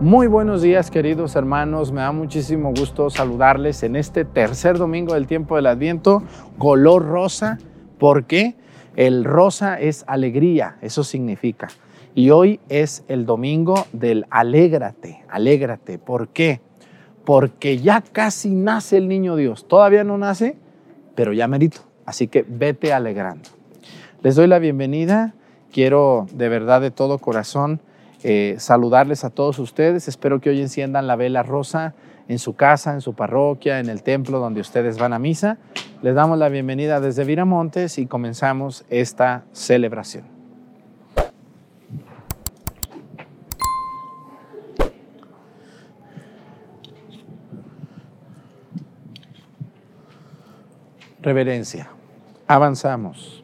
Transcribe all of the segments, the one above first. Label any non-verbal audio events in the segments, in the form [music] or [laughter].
Muy buenos días queridos hermanos, me da muchísimo gusto saludarles en este tercer domingo del tiempo del Adviento, color rosa, porque el rosa es alegría, eso significa. Y hoy es el domingo del alégrate, alégrate. ¿Por qué? Porque ya casi nace el niño Dios. Todavía no nace, pero ya merito. Así que vete alegrando. Les doy la bienvenida. Quiero de verdad de todo corazón eh, saludarles a todos ustedes. Espero que hoy enciendan la vela rosa en su casa, en su parroquia, en el templo donde ustedes van a misa. Les damos la bienvenida desde Viramontes y comenzamos esta celebración. reverencia. Avanzamos.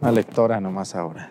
Una lectora nomás ahora.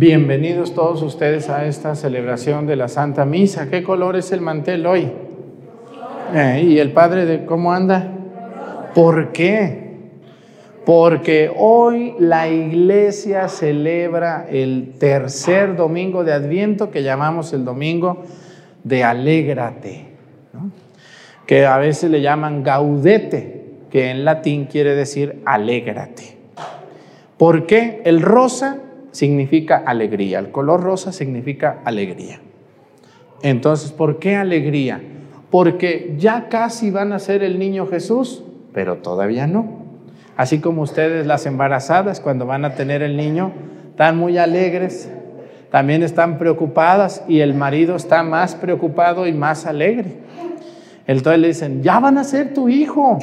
Bienvenidos todos ustedes a esta celebración de la Santa Misa. ¿Qué color es el mantel hoy? Eh, ¿Y el Padre de cómo anda? ¿Por qué? Porque hoy la iglesia celebra el tercer domingo de Adviento que llamamos el domingo de Alégrate, que a veces le llaman gaudete, que en latín quiere decir alégrate. ¿Por qué? El rosa significa alegría, el color rosa significa alegría. Entonces, ¿por qué alegría? Porque ya casi van a ser el niño Jesús, pero todavía no. Así como ustedes, las embarazadas, cuando van a tener el niño, están muy alegres, también están preocupadas y el marido está más preocupado y más alegre. Entonces le dicen, ya van a ser tu hijo,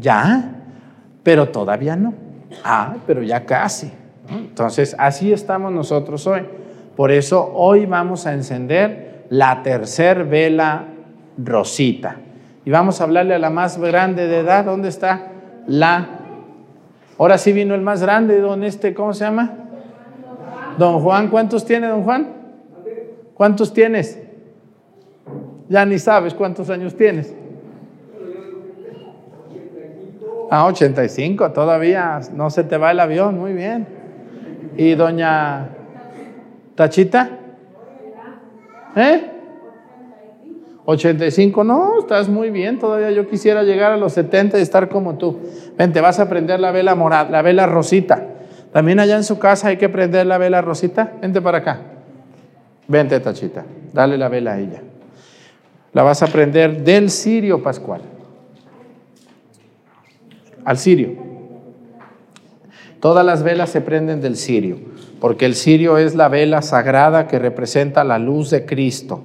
ya, pero todavía no. Ah, pero ya casi. Entonces, así estamos nosotros hoy. Por eso hoy vamos a encender la tercer vela rosita. Y vamos a hablarle a la más grande de edad. ¿Dónde está? La. Ahora sí vino el más grande, don este, ¿cómo se llama? Don Juan, ¿cuántos tiene don Juan? ¿Cuántos tienes? Ya ni sabes cuántos años tienes. Ah, 85, todavía no se te va el avión, muy bien. ¿Y doña Tachita? ¿Eh? 85, no, estás muy bien, todavía yo quisiera llegar a los 70 y estar como tú. Ven, te vas a prender la vela morada, la vela rosita. También allá en su casa hay que prender la vela rosita. Vente para acá. Vente, tachita, dale la vela a ella. La vas a prender del cirio pascual. Al cirio. Todas las velas se prenden del cirio, porque el cirio es la vela sagrada que representa la luz de Cristo.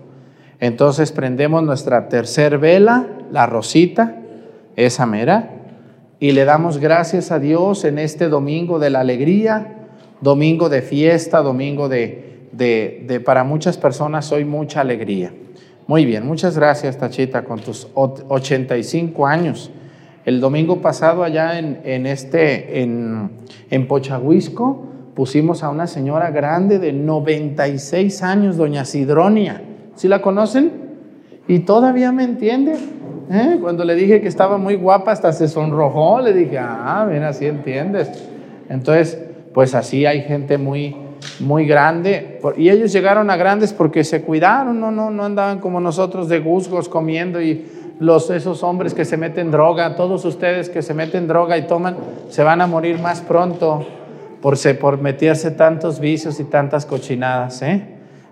Entonces prendemos nuestra tercer vela, la rosita, esa mera, y le damos gracias a Dios en este domingo de la alegría, domingo de fiesta, domingo de, de, para muchas personas hoy mucha alegría. Muy bien, muchas gracias Tachita con tus 85 años. El domingo pasado allá en, en este, en, en Pochahuisco, pusimos a una señora grande de 96 años, doña Sidronia. ¿Sí la conocen? Y todavía me entiende. ¿eh? Cuando le dije que estaba muy guapa, hasta se sonrojó. Le dije, ah, mira, así entiendes. Entonces, pues así hay gente muy, muy grande. Y ellos llegaron a grandes porque se cuidaron, no, no, no andaban como nosotros de gusgos comiendo y los, esos hombres que se meten droga, todos ustedes que se meten droga y toman, se van a morir más pronto por, por meterse tantos vicios y tantas cochinadas. ¿eh?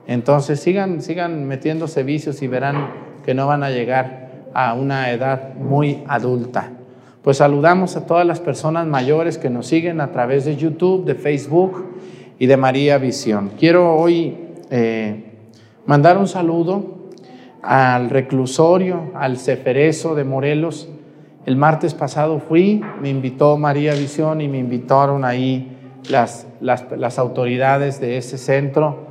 Entonces sigan, sigan metiéndose vicios y verán que no van a llegar a una edad muy adulta. Pues saludamos a todas las personas mayores que nos siguen a través de YouTube, de Facebook y de María Visión. Quiero hoy eh, mandar un saludo al reclusorio, al Ceferezo de Morelos. El martes pasado fui, me invitó María Visión y me invitaron ahí las, las, las autoridades de ese centro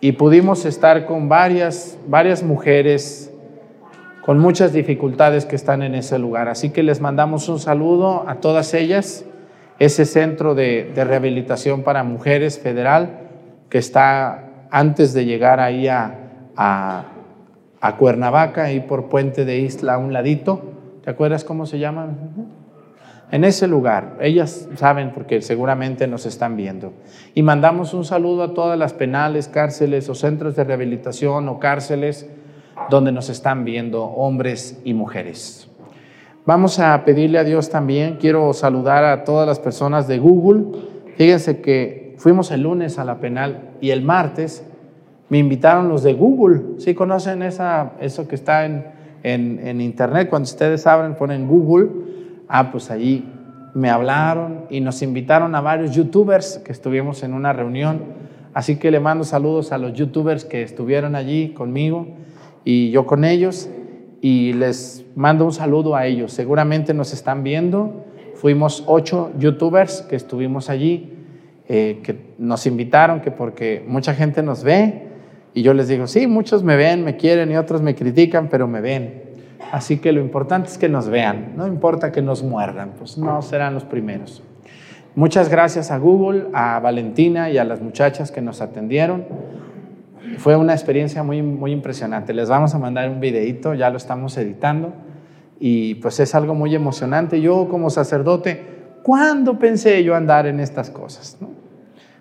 y pudimos estar con varias, varias mujeres con muchas dificultades que están en ese lugar. Así que les mandamos un saludo a todas ellas, ese centro de, de rehabilitación para mujeres federal que está antes de llegar ahí a, a a Cuernavaca, ahí por Puente de Isla, a un ladito. ¿Te acuerdas cómo se llama? En ese lugar, ellas saben porque seguramente nos están viendo. Y mandamos un saludo a todas las penales, cárceles o centros de rehabilitación o cárceles donde nos están viendo hombres y mujeres. Vamos a pedirle a Dios también, quiero saludar a todas las personas de Google. Fíjense que fuimos el lunes a la penal y el martes me invitaron los de Google. ¿Sí conocen esa, eso que está en, en, internet? Cuando ustedes abren, ponen Google. Ah, pues allí me hablaron y nos invitaron a varios youtubers que estuvimos en una reunión. Así que le mando saludos a los youtubers que estuvieron allí conmigo y yo con ellos. Y les mando un saludo a ellos. Seguramente nos están viendo. Fuimos ocho youtubers que estuvimos allí, eh, que nos invitaron, que porque mucha gente nos ve y yo les digo, sí, muchos me ven, me quieren y otros me critican, pero me ven. Así que lo importante es que nos vean, no importa que nos muerdan, pues no serán los primeros. Muchas gracias a Google, a Valentina y a las muchachas que nos atendieron. Fue una experiencia muy, muy impresionante. Les vamos a mandar un videito, ya lo estamos editando y pues es algo muy emocionante. Yo como sacerdote, ¿cuándo pensé yo andar en estas cosas? ¿no?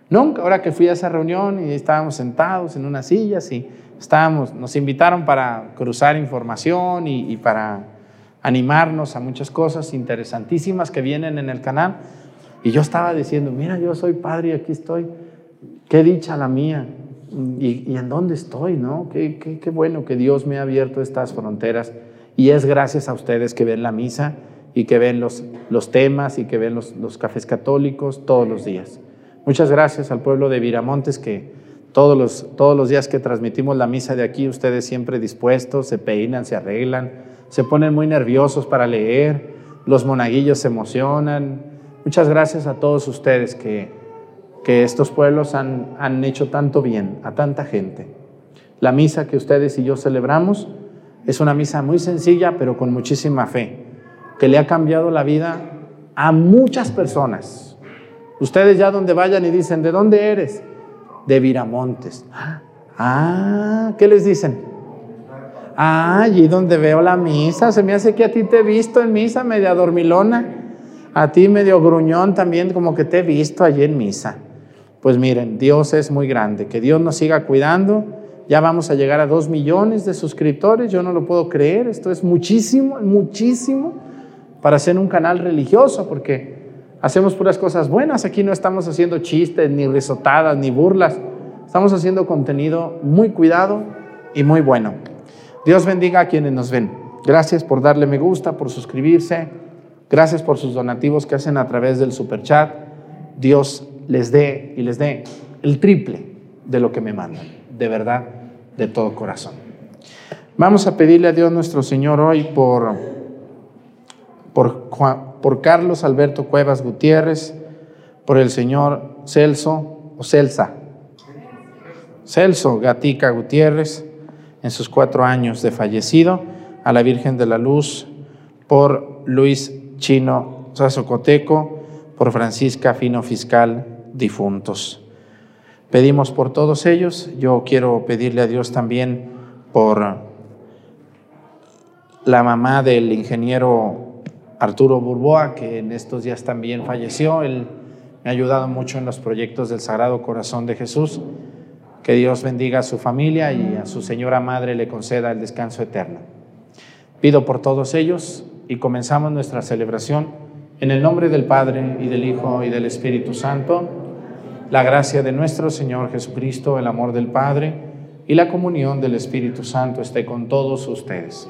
Nunca, ahora que fui a esa reunión y estábamos sentados en unas sillas y estábamos, nos invitaron para cruzar información y, para animarnos a muchas cosas interesantísimas que vienen en el canal. Y yo estaba diciendo, mira, yo soy padre y aquí estoy. Qué dicha la mía. ¿Y, en dónde estoy? ¿no? Qué, qué, qué bueno que Dios me ha abierto estas fronteras. Y es gracias a ustedes que ven la misa y que ven los, los temas y que ven los, los cafés católicos todos los días. Muchas gracias al pueblo de Viramontes que todos los, todos los días que transmitimos la misa de aquí, ustedes siempre dispuestos, se peinan, se arreglan, se ponen muy nerviosos para leer, los monaguillos se emocionan. Muchas gracias a todos ustedes que, que estos pueblos han, han hecho tanto bien a tanta gente. La misa que ustedes y yo celebramos es una misa muy sencilla, pero con muchísima fe, que le ha cambiado la vida a muchas personas Ustedes ya donde vayan y dicen, ¿de dónde eres? De Viramontes. Ah, ¿qué les dicen? Ah, allí donde veo la misa. Se me hace que a ti te he visto en misa, media dormilona. A ti medio gruñón también, como que te he visto allí en misa. Pues miren, Dios es muy grande. Que Dios nos siga cuidando, Ya vamos a llegar a dos millones de suscriptores, yo no lo puedo creer, esto es muchísimo, muchísimo para ser un canal religioso, porque hacemos puras cosas buenas, aquí no estamos haciendo chistes, ni risotadas, ni burlas, estamos haciendo contenido muy cuidado y muy bueno. Dios bendiga a quienes nos ven. Gracias por darle me gusta, por suscribirse, gracias por sus donativos que hacen a través del super chat. Dios les dé y les dé el triple de lo que me mandan, de verdad, de todo corazón. Vamos a pedirle a Dios nuestro Señor hoy por, por, por Carlos Alberto Cuevas Gutiérrez, por el señor Celso o Celsa, Celso Gatica Gutiérrez, en sus cuatro años de fallecido, a la Virgen de la Luz, por Luis Chino Sazocoteco, por Francisca Fino Fiscal, difuntos. Pedimos por todos ellos. Yo quiero pedirle a Dios también por la mamá del ingeniero Arturo Burboa, que en estos días también falleció. Él me ha ayudado mucho en los proyectos del Sagrado Corazón de Jesús. Que Dios bendiga a su familia y a su señora madre le conceda el descanso eterno. Pido por todos ellos y comenzamos nuestra celebración en el nombre del Padre y del Hijo y del Espíritu Santo. La gracia de nuestro Señor Jesucristo, el amor del Padre y la comunión del Espíritu Santo esté con todos ustedes.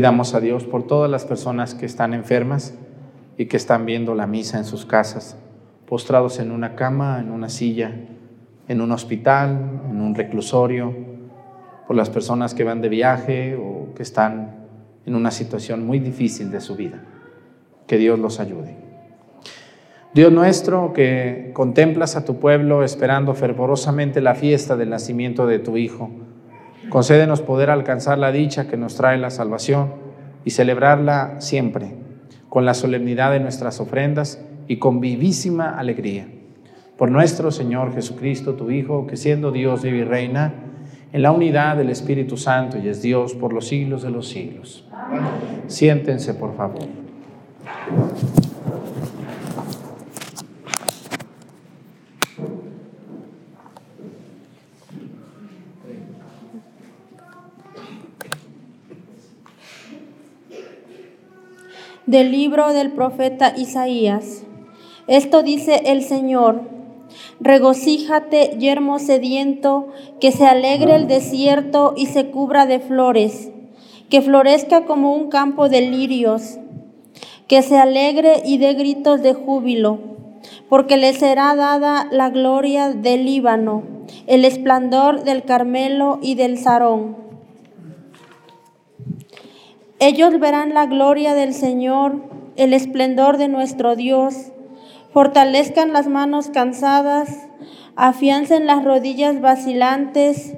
Pidamos a Dios por todas las personas que están enfermas y que están viendo la misa en sus casas, postrados en una cama, en una silla, en un hospital, en un reclusorio, por las personas que van de viaje o que están en una situación muy difícil de su vida. Que Dios los ayude. Dios nuestro, que contemplas a tu pueblo esperando fervorosamente la fiesta del nacimiento de tu Hijo, Concédenos poder alcanzar la dicha que nos trae la salvación y celebrarla siempre con la solemnidad de nuestras ofrendas y con vivísima alegría. Por nuestro Señor Jesucristo, tu Hijo, que siendo Dios vive y reina en la unidad del Espíritu Santo y es Dios por los siglos de los siglos. Siéntense, por favor. Del libro del profeta Isaías. Esto dice el Señor, regocíjate, yermo sediento, que se alegre el desierto y se cubra de flores, que florezca como un campo de lirios, que se alegre y dé gritos de júbilo, porque le será dada la gloria del Líbano, el esplendor del Carmelo y del Sarón ellos verán la gloria del Señor, el esplendor de nuestro Dios. Fortalezcan las manos cansadas, afiancen las rodillas vacilantes,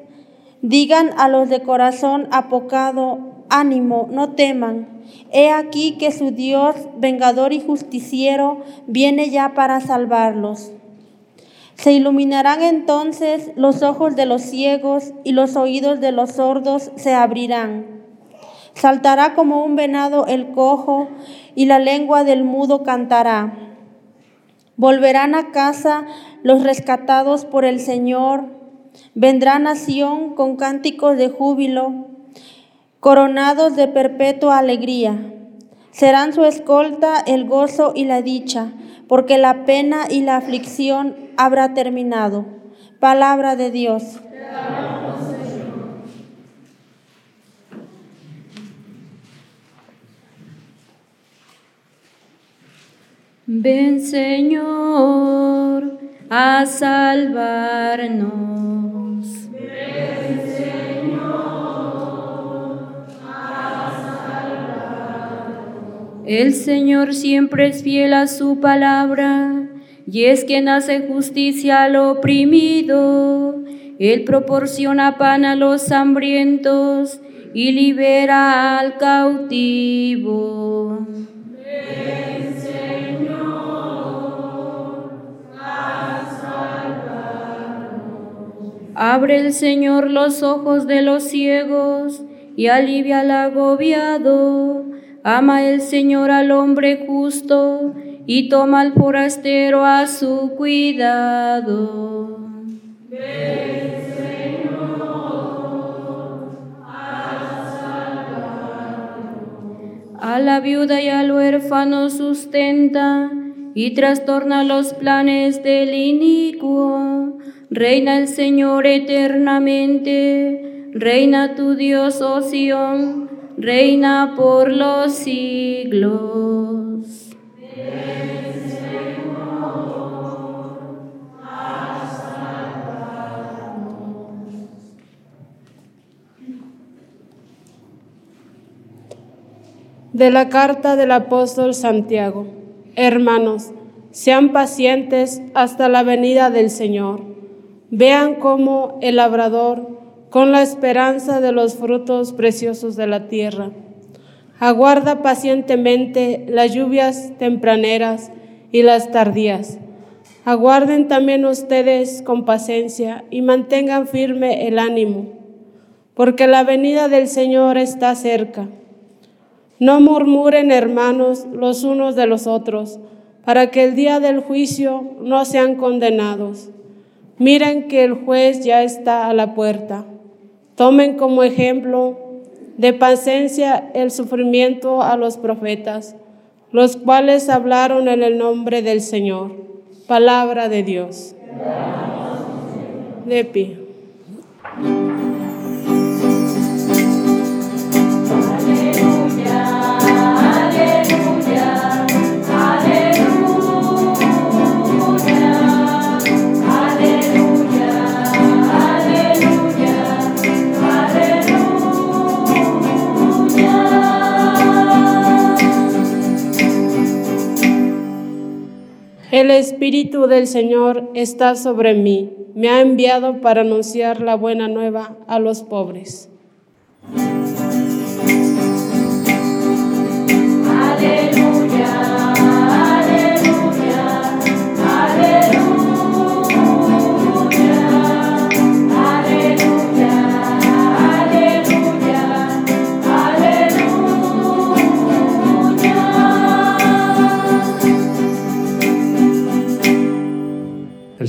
digan a los de corazón apocado, ánimo, no teman. He aquí que su Dios, vengador y justiciero, viene ya para salvarlos. Se iluminarán entonces los ojos de los ciegos y los oídos de los sordos se abrirán. Saltará como un venado el cojo y la lengua del mudo cantará. Volverán a casa los rescatados por el Señor. Vendrá nación con cánticos de júbilo, coronados de perpetua alegría. Serán su escolta el gozo y la dicha, porque la pena y la aflicción habrá terminado. Palabra de Dios. Ven Señor a salvarnos. Ven Señor a salvarnos. El Señor siempre es fiel a su palabra y es quien hace justicia al oprimido. Él proporciona pan a los hambrientos y libera al cautivo. Abre el Señor los ojos de los ciegos y alivia al agobiado. Ama el Señor al hombre justo y toma al forastero a su cuidado. Ven, Señor, a la viuda y al huérfano sustenta y trastorna los planes del inicuo. Reina el Señor eternamente, reina tu Dios, oh reina por los siglos. De la carta del apóstol Santiago. Hermanos, sean pacientes hasta la venida del Señor. Vean cómo el labrador, con la esperanza de los frutos preciosos de la tierra, aguarda pacientemente las lluvias tempraneras y las tardías. Aguarden también ustedes con paciencia y mantengan firme el ánimo, porque la venida del Señor está cerca. No murmuren, hermanos, los unos de los otros, para que el día del juicio no sean condenados. Miren que el juez ya está a la puerta. Tomen como ejemplo de paciencia el sufrimiento a los profetas, los cuales hablaron en el nombre del Señor. Palabra de Dios. De. El Espíritu del Señor está sobre mí. Me ha enviado para anunciar la buena nueva a los pobres.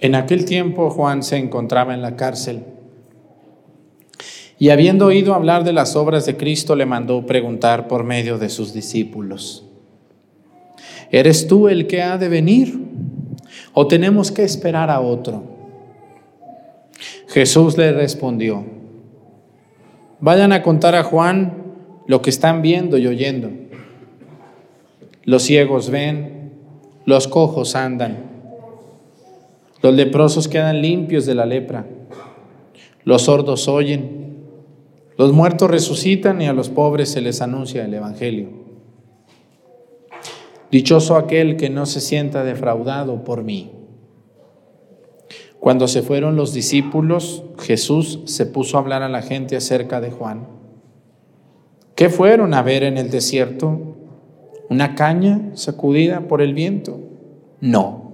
En aquel tiempo Juan se encontraba en la cárcel y habiendo oído hablar de las obras de Cristo le mandó preguntar por medio de sus discípulos, ¿eres tú el que ha de venir o tenemos que esperar a otro? Jesús le respondió, vayan a contar a Juan lo que están viendo y oyendo. Los ciegos ven, los cojos andan Los leprosos quedan limpios de la lepra. Los sordos oyen. Los muertos resucitan y a los pobres se les anuncia el Evangelio. Dichoso aquel que no se sienta defraudado por mí. Cuando se fueron los discípulos, Jesús se puso a hablar a la gente acerca de Juan. ¿Qué fueron a ver en el desierto? ¿Una caña sacudida por el viento? No.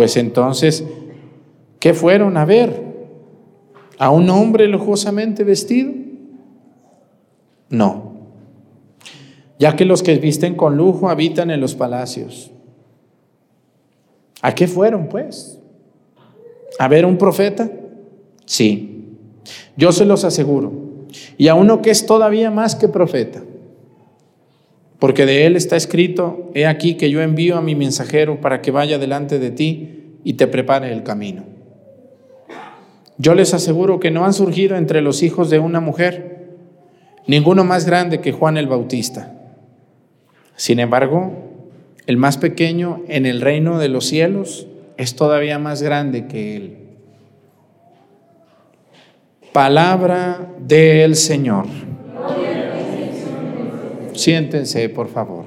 Pues entonces, ¿qué fueron a ver? ¿A un hombre lujosamente vestido? No. Ya que los que visten con lujo habitan en los palacios. ¿A qué fueron, pues? ¿A ver un profeta? Sí, yo se los aseguro. Y a uno que es todavía más que profeta. Porque de él está escrito, he aquí que yo envío a mi mensajero para que vaya delante de ti y te prepare el camino. Yo les aseguro que no han surgido entre los hijos de una mujer ninguno más grande que Juan el Bautista. Sin embargo, el más pequeño en el reino de los cielos es todavía más grande que Él. Palabra del Señor. Siéntense, por favor.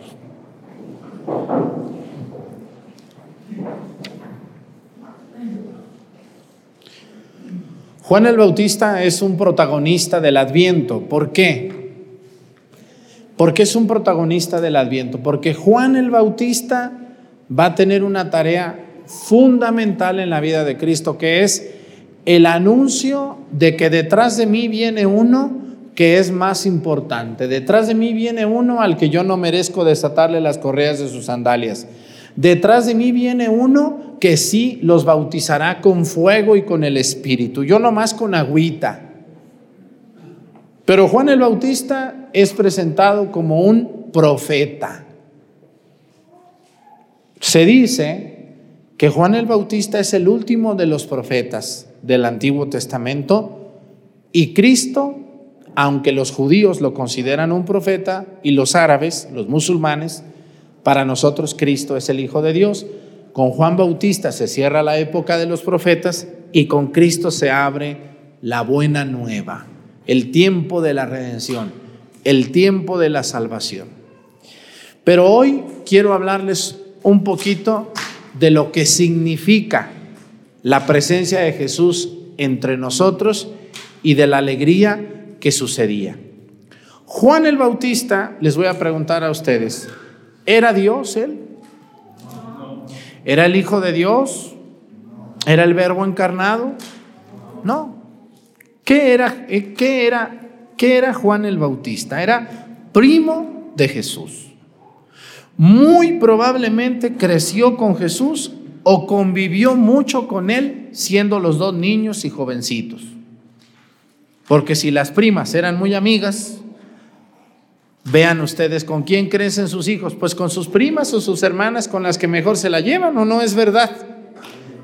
Juan el Bautista es un protagonista del Adviento. ¿Por qué? ¿Por qué es un protagonista del Adviento? Porque Juan el Bautista va a tener una tarea fundamental en la vida de Cristo, que es el anuncio de que detrás de mí viene uno que es más importante. Detrás de mí viene uno al que yo no merezco desatarle las correas de sus sandalias. Detrás de mí viene uno que sí los bautizará con fuego y con el Espíritu, yo nomás con agüita. Pero Juan el Bautista es presentado como un profeta. Se dice que Juan el Bautista es el último de los profetas del Antiguo Testamento y Cristo, aunque los judíos lo consideran un profeta y los árabes, los musulmanes, para nosotros Cristo es el Hijo de Dios. Con Juan Bautista se cierra la época de los profetas y con Cristo se abre la buena nueva, el tiempo de la redención, el tiempo de la salvación. Pero hoy quiero hablarles un poquito de lo que significa la presencia de Jesús entre nosotros y de la alegría que sucedía. Juan el Bautista, les voy a preguntar a ustedes, ¿era Dios él? ¿Era el Hijo de Dios? ¿Era el Verbo encarnado? No. ¿Qué era, eh, qué era, qué era Juan el Bautista? Era primo de Jesús muy probablemente creció con Jesús o convivió mucho con él siendo los dos niños y jovencitos. Porque si las primas eran muy amigas, vean ustedes con quién crecen sus hijos, pues con sus primas o sus hermanas con las que mejor se la llevan o no es verdad.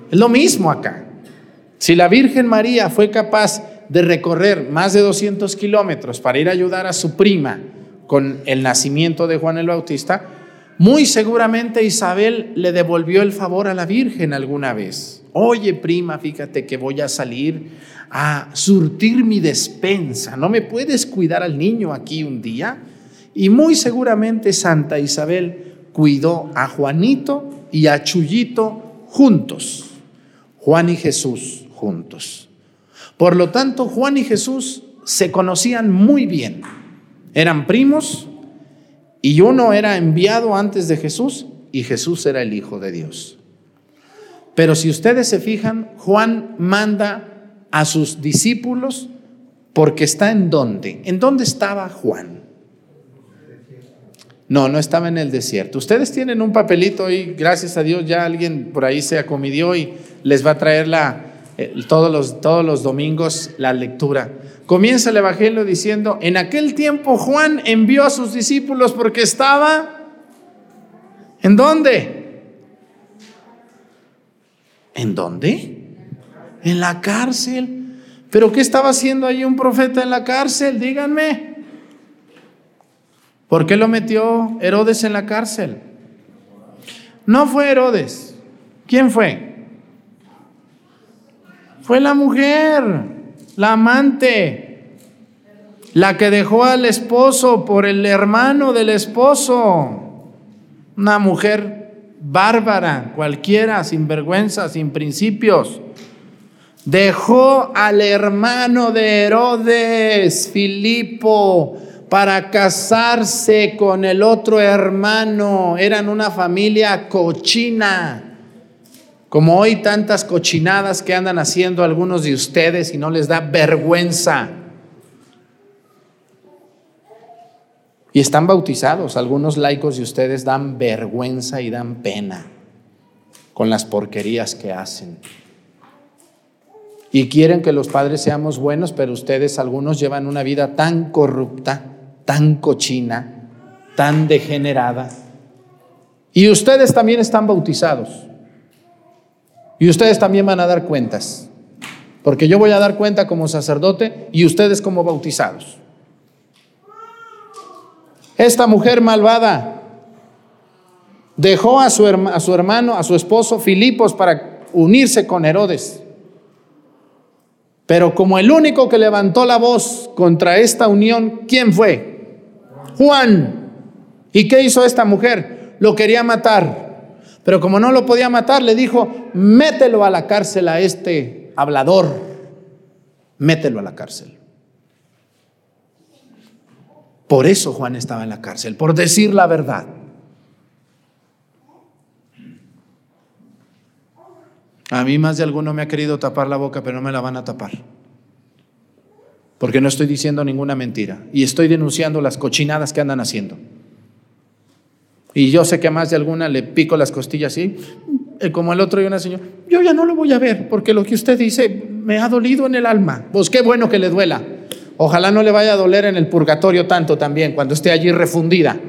Es lo mismo acá. Si la Virgen María fue capaz de recorrer más de 200 kilómetros para ir a ayudar a su prima con el nacimiento de Juan el Bautista, muy seguramente Isabel le devolvió el favor a la Virgen alguna vez. Oye, prima, fíjate que voy a salir a surtir mi despensa. ¿No me puedes cuidar al niño aquí un día? Y muy seguramente Santa Isabel cuidó a Juanito y a Chuyito juntos. Juan y Jesús juntos. Por lo tanto, Juan y Jesús se conocían muy bien. Eran primos, y uno era enviado antes de Jesús y Jesús era el Hijo de Dios. Pero si ustedes se fijan, Juan manda a sus discípulos porque está en dónde. ¿En dónde estaba Juan? No, no estaba en el desierto. Ustedes tienen un papelito y gracias a Dios ya alguien por ahí se acomidió y les va a traer la, eh, todos, los, todos los domingos la lectura. Comienza el Evangelio diciendo, en aquel tiempo Juan envió a sus discípulos porque estaba... ¿En dónde? ¿En dónde? En la cárcel. ¿Pero qué estaba haciendo allí un profeta en la cárcel? Díganme. ¿Por qué lo metió Herodes en la cárcel? No fue Herodes. ¿Quién fue? Fue la mujer, la amante, la que dejó al esposo por el hermano del esposo. Una mujer bárbara, cualquiera, sin vergüenza, sin principios. Dejó al hermano de Herodes, Filipo, para casarse con el otro hermano. Eran una familia cochina. Como hoy tantas cochinadas que andan haciendo algunos de ustedes y no les da vergüenza. Y están bautizados. Algunos laicos de ustedes dan vergüenza y dan pena con las porquerías que hacen. Y quieren que los padres seamos buenos, pero ustedes algunos llevan una vida tan corrupta, tan cochina, tan degenerada. Y ustedes también están bautizados. Y ustedes también van a dar cuentas. Porque yo voy a dar cuenta como sacerdote y ustedes como bautizados. Esta mujer malvada dejó a su, a su hermano, a su esposo Filipos para unirse con Herodes. Pero como el único que levantó la voz contra esta unión, ¿quién fue? Juan. ¿Y qué hizo esta mujer? Lo quería matar. Pero como no lo podía matar, le dijo, mételo a la cárcel a este hablador, mételo a la cárcel. Por eso Juan estaba en la cárcel, por decir la verdad. A mí más de alguno me ha querido tapar la boca, pero no me la van a tapar. Porque no estoy diciendo ninguna mentira y estoy denunciando las cochinadas que andan haciendo. Y yo sé que a más de alguna le pico las costillas así, eh, como el otro y una señora, yo ya no lo voy a ver, porque lo que usted dice me ha dolido en el alma. Pues qué bueno que le duela. Ojalá no le vaya a doler en el purgatorio tanto también, cuando esté allí refundida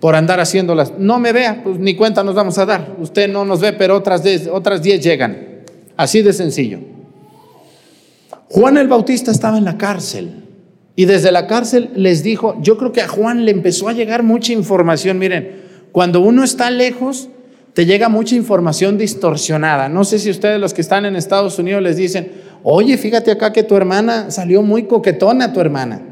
por andar haciéndolas. No me vea, pues ni cuenta nos vamos a dar. Usted no nos ve, pero otras diez, otras diez llegan. Así de sencillo. Juan el Bautista estaba en la cárcel y desde la cárcel les dijo, yo creo que a Juan le empezó a llegar mucha información. Miren, cuando uno está lejos, te llega mucha información distorsionada. No sé si ustedes los que están en Estados Unidos les dicen, oye, fíjate acá que tu hermana salió muy coquetona, tu hermana.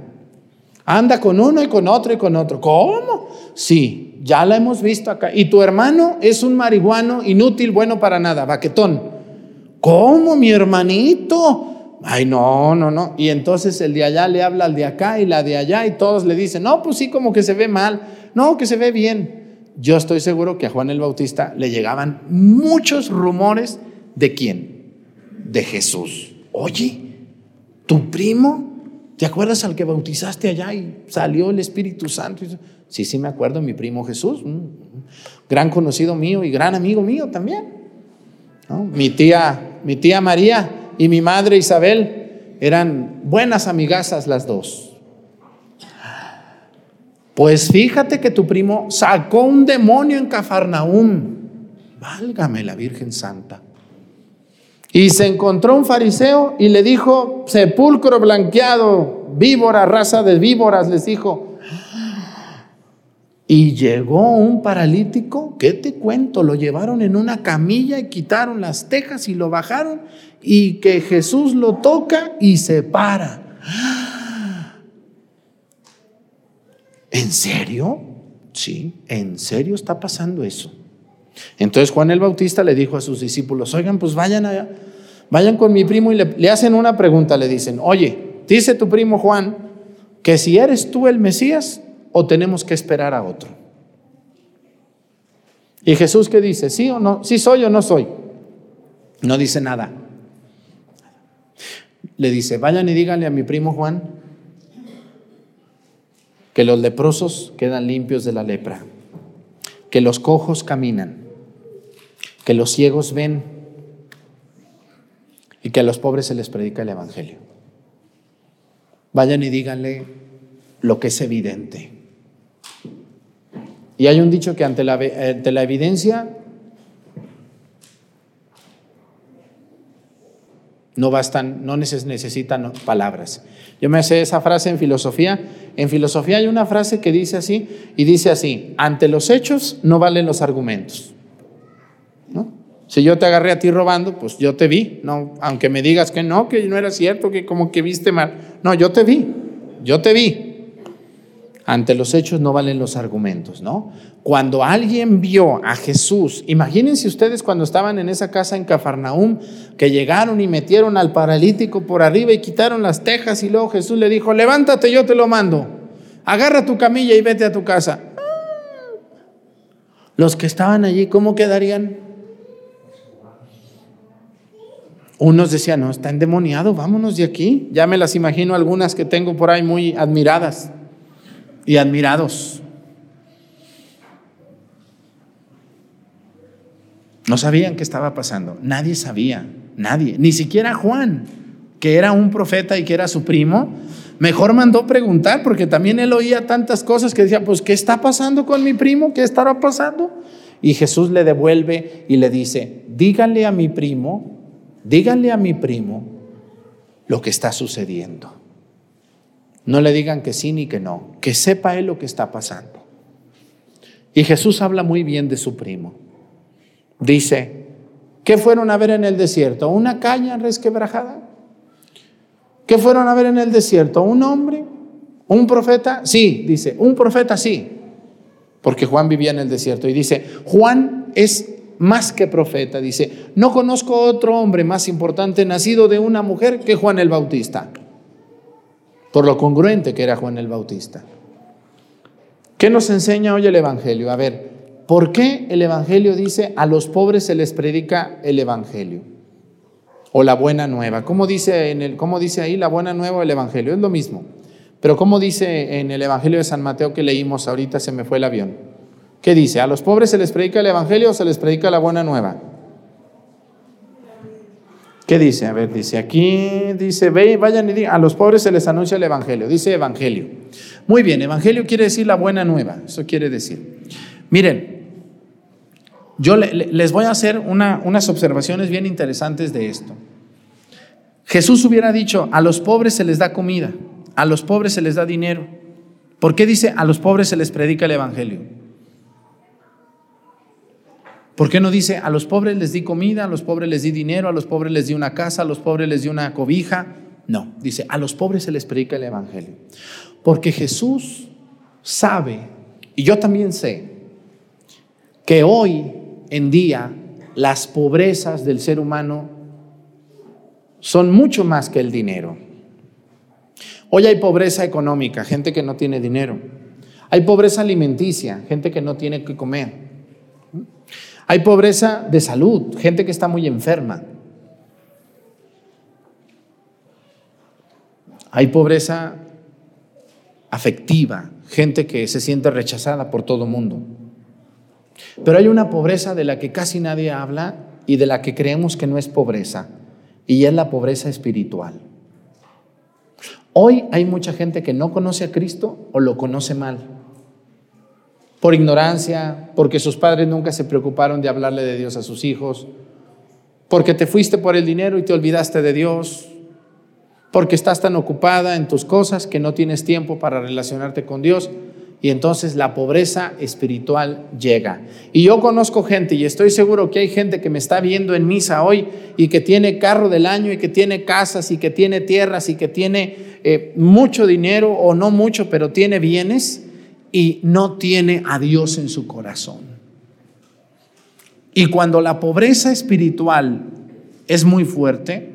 Anda con uno y con otro y con otro. ¿Cómo? Sí, ya la hemos visto acá. Y tu hermano es un marihuano inútil, bueno para nada, baquetón. ¿Cómo, mi hermanito? Ay, no, no, no. Y entonces el de allá le habla al de acá y la de allá y todos le dicen, no, pues sí, como que se ve mal. No, que se ve bien yo estoy seguro que a Juan el Bautista le llegaban muchos rumores de quién? De Jesús. Oye, tu primo, ¿te acuerdas al que bautizaste allá y salió el Espíritu Santo? Sí, sí me acuerdo, mi primo Jesús, gran conocido mío y gran amigo mío también. Mi tía, mi tía María y mi madre Isabel eran buenas amigasas las dos. Pues fíjate que tu primo sacó un demonio en Cafarnaúm. Válgame la Virgen Santa. Y se encontró un fariseo y le dijo, sepulcro blanqueado, víbora, raza de víboras, les dijo. [gasps] Y llegó un paralítico, ¿qué te cuento? Lo llevaron en una camilla y quitaron las tejas y lo bajaron y que Jesús lo toca y se para. [gasps] ¿En serio? Sí, ¿en serio está pasando eso? Entonces Juan el Bautista le dijo a sus discípulos, oigan, pues vayan allá, vayan con mi primo y le, hacen una pregunta, le dicen, oye, dice tu primo Juan que si eres tú el Mesías o tenemos que esperar a otro. Y Jesús qué dice, sí o no, sí soy o no soy. No dice nada. Le dice, vayan y díganle a mi primo Juan que los leprosos quedan limpios de la lepra, que los cojos caminan, que los ciegos ven y que a los pobres se les predica el Evangelio. Vayan y díganle lo que es evidente. Y hay un dicho que ante la, evidencia No bastan, no necesitan palabras. Yo me sé esa frase en filosofía. En filosofía hay una frase que dice así, y dice así, ante los hechos no valen los argumentos. Si yo te agarré a ti robando, pues yo te vi, no, aunque me digas que no, que no era cierto, que como que viste mal. No, yo te vi, yo te vi. Ante los hechos no valen los argumentos, ¿no? Cuando alguien vio a Jesús, imagínense ustedes cuando estaban en esa casa en Cafarnaúm, que llegaron y metieron al paralítico por arriba y quitaron las tejas y luego Jesús le dijo, levántate, yo te lo mando, agarra tu camilla y vete a tu casa. Los que estaban allí, ¿cómo quedarían? Unos decían, no, está endemoniado, vámonos de aquí. Ya me las imagino algunas que tengo por ahí muy admiradas y admirados. No sabían qué estaba pasando, nadie sabía, nadie, ni siquiera Juan, que era un profeta y que era su primo, mejor mandó preguntar porque también él oía tantas cosas que decía, pues, ¿qué está pasando con mi primo? ¿Qué estará pasando? Y Jesús le devuelve y le dice, díganle a mi primo, díganle a mi primo lo que está sucediendo. No le digan que sí ni que no, que sepa él lo que está pasando. Y Jesús habla muy bien de su primo. Dice, ¿qué fueron a ver en el desierto? ¿Una caña resquebrajada? ¿Qué fueron a ver en el desierto? ¿Un hombre? ¿Un profeta? Sí, dice, un profeta sí, porque Juan vivía en el desierto. Y dice, Juan es más que profeta, dice, no conozco otro hombre más importante nacido de una mujer que Juan el Bautista por lo congruente que era Juan el Bautista. ¿Qué nos enseña hoy el Evangelio? A ver, ¿por qué el Evangelio dice a los pobres se les predica el Evangelio? O la buena nueva. ¿Cómo dice, en el, cómo dice ahí la buena nueva o el Evangelio? Es lo mismo. Pero ¿cómo dice en el Evangelio de San Mateo que leímos ahorita, se me fue el avión? ¿Qué dice? ¿A los pobres se les predica el Evangelio o se les predica la buena nueva? ¿Qué dice? A ver, dice aquí, dice, ve, vayan y digan, a los pobres se les anuncia el Evangelio, dice Evangelio. Muy bien, Evangelio quiere decir la buena nueva, eso quiere decir. Miren, yo les voy a hacer unas observaciones bien interesantes de esto. Jesús hubiera dicho, a los pobres se les da comida, a los pobres se les da dinero. ¿Por qué dice, a los pobres se les predica el Evangelio? ¿Por qué no dice, a los pobres les di comida, a los pobres les di dinero, a los pobres les di una casa, a los pobres les di una cobija? No, dice, a los pobres se les predica el Evangelio. Porque Jesús sabe, y yo también sé, que hoy en día las pobrezas del ser humano son mucho más que el dinero. Hoy hay pobreza económica, gente que no tiene dinero. Hay pobreza alimenticia, gente que no tiene que comer. Hay pobreza de salud, gente que está muy enferma. Hay pobreza afectiva, gente que se siente rechazada por todo mundo. Pero hay una pobreza de la que casi nadie habla y de la que creemos que no es pobreza, y es la pobreza espiritual. Hoy hay mucha gente que no conoce a Cristo o lo conoce mal por ignorancia, porque sus padres nunca se preocuparon de hablarle de Dios a sus hijos, porque te fuiste por el dinero y te olvidaste de Dios, porque estás tan ocupada en tus cosas que no tienes tiempo para relacionarte con Dios y entonces la pobreza espiritual llega. Y yo conozco gente y estoy seguro que hay gente que me está viendo en misa hoy y que tiene carro del año y que tiene casas y que tiene tierras y que tiene eh, mucho dinero o no mucho, pero tiene bienes y no tiene a Dios en su corazón. Y cuando la pobreza espiritual es muy fuerte,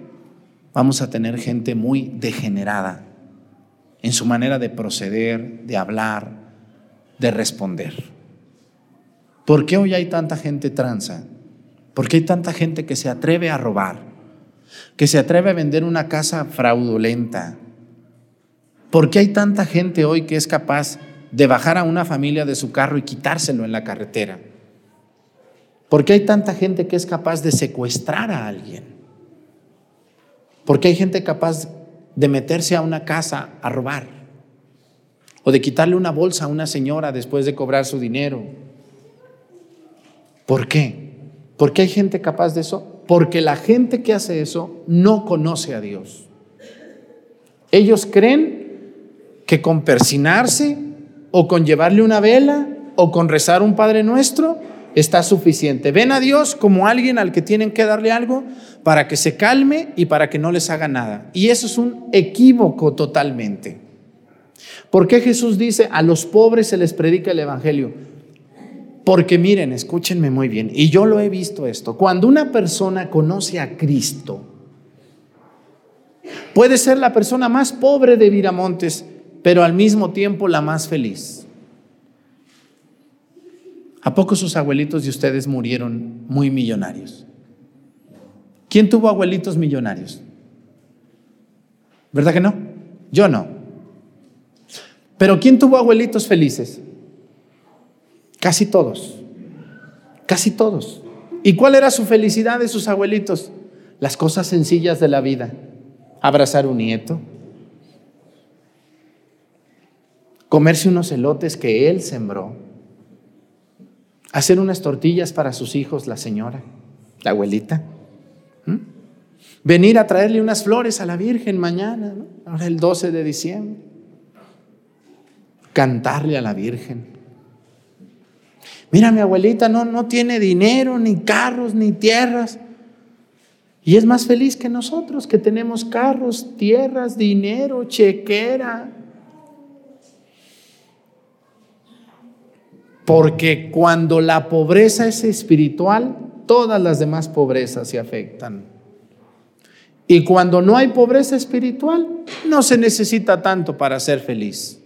vamos a tener gente muy degenerada en su manera de proceder, de hablar, de responder. ¿Por qué hoy hay tanta gente tranza? ¿Por qué hay tanta gente que se atreve a robar? Que se atreve a vender una casa fraudulenta? ¿Por qué hay tanta gente hoy que es capaz de bajar a una familia de su carro y quitárselo en la carretera? ¿Por qué hay tanta gente que es capaz de secuestrar a alguien? ¿Por qué hay gente capaz de meterse a una casa a robar? ¿O de quitarle una bolsa a una señora después de cobrar su dinero? ¿Por qué? ¿Por qué hay gente capaz de eso? Porque la gente que hace eso no conoce a Dios. Ellos creen que con persinarse o con llevarle una vela, o con rezar un Padre Nuestro, está suficiente. Ven a Dios como alguien al que tienen que darle algo para que se calme y para que no les haga nada. Y eso es un equívoco totalmente. ¿Por qué Jesús dice a los pobres se les predica el Evangelio? Porque miren, escúchenme muy bien, y yo lo he visto esto, cuando una persona conoce a Cristo, puede ser la persona más pobre de Viramontes, pero al mismo tiempo la más feliz. ¿A poco sus abuelitos de ustedes murieron muy millonarios? ¿Quién tuvo abuelitos millonarios? ¿Verdad que no? Yo no. Pero ¿quién tuvo abuelitos felices? Casi todos. Casi todos. ¿Y cuál era su felicidad de sus abuelitos? Las cosas sencillas de la vida. Abrazar un nieto. Comerse unos elotes que él sembró hacer unas tortillas para sus hijos, la señora, la abuelita. Venir a traerle unas flores a la Virgen mañana, ahora el 12 de diciembre. Cantarle a la Virgen. Mira, mi abuelita no, no tiene dinero, ni carros, ni tierras. Y es más feliz que nosotros, que tenemos carros, tierras, dinero, chequera, Porque cuando la pobreza es espiritual, todas las demás pobrezas se afectan. Y cuando no hay pobreza espiritual, no se necesita tanto para ser feliz.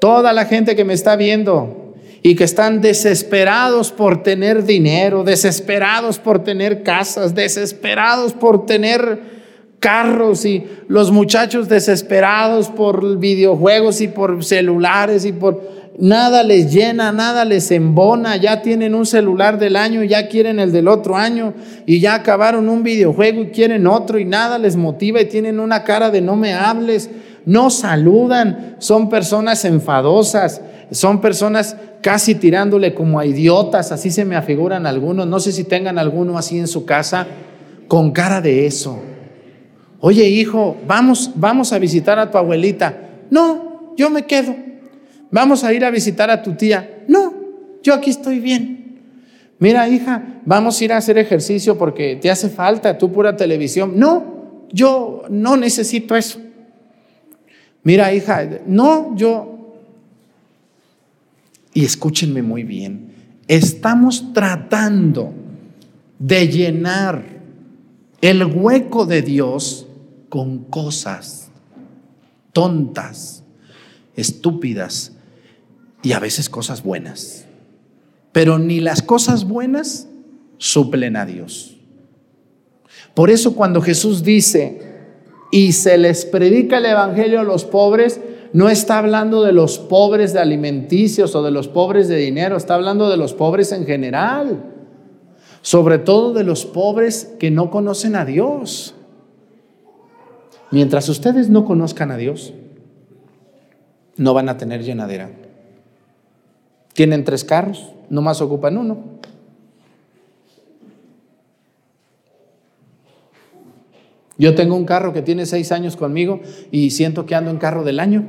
Toda la gente que me está viendo y que están desesperados por tener dinero, desesperados por tener casas, desesperados por tener carros y los muchachos desesperados por videojuegos y por celulares y por nada les llena, nada les embona, ya tienen un celular del año, ya quieren el del otro año y ya acabaron un videojuego y quieren otro y nada les motiva y tienen una cara de no me hables, no saludan, son personas enfadosas, son personas casi tirándole como a idiotas, así se me afiguran algunos, no sé si tengan alguno así en su casa con cara de eso. Oye, hijo, vamos, vamos a visitar a tu abuelita. No, yo me quedo. Vamos a ir a visitar a tu tía. No, yo aquí estoy bien. Mira, hija, vamos a ir a hacer ejercicio porque te hace falta tu pura televisión. No, yo no necesito eso. Mira, hija, no, yo... Y escúchenme muy bien, estamos tratando de llenar el hueco de Dios con cosas tontas, estúpidas, y a veces cosas buenas. Pero ni las cosas buenas suplen a Dios. Por eso cuando Jesús dice, y se les predica el Evangelio a los pobres, no está hablando de los pobres de alimenticios o de los pobres de dinero, está hablando de los pobres en general, sobre todo de los pobres que no conocen a Dios. Mientras ustedes no conozcan a Dios, no van a tener llenadera. Tienen tres carros, nomás ocupan uno. Yo tengo un carro que tiene seis años conmigo y siento que ando en carro del año.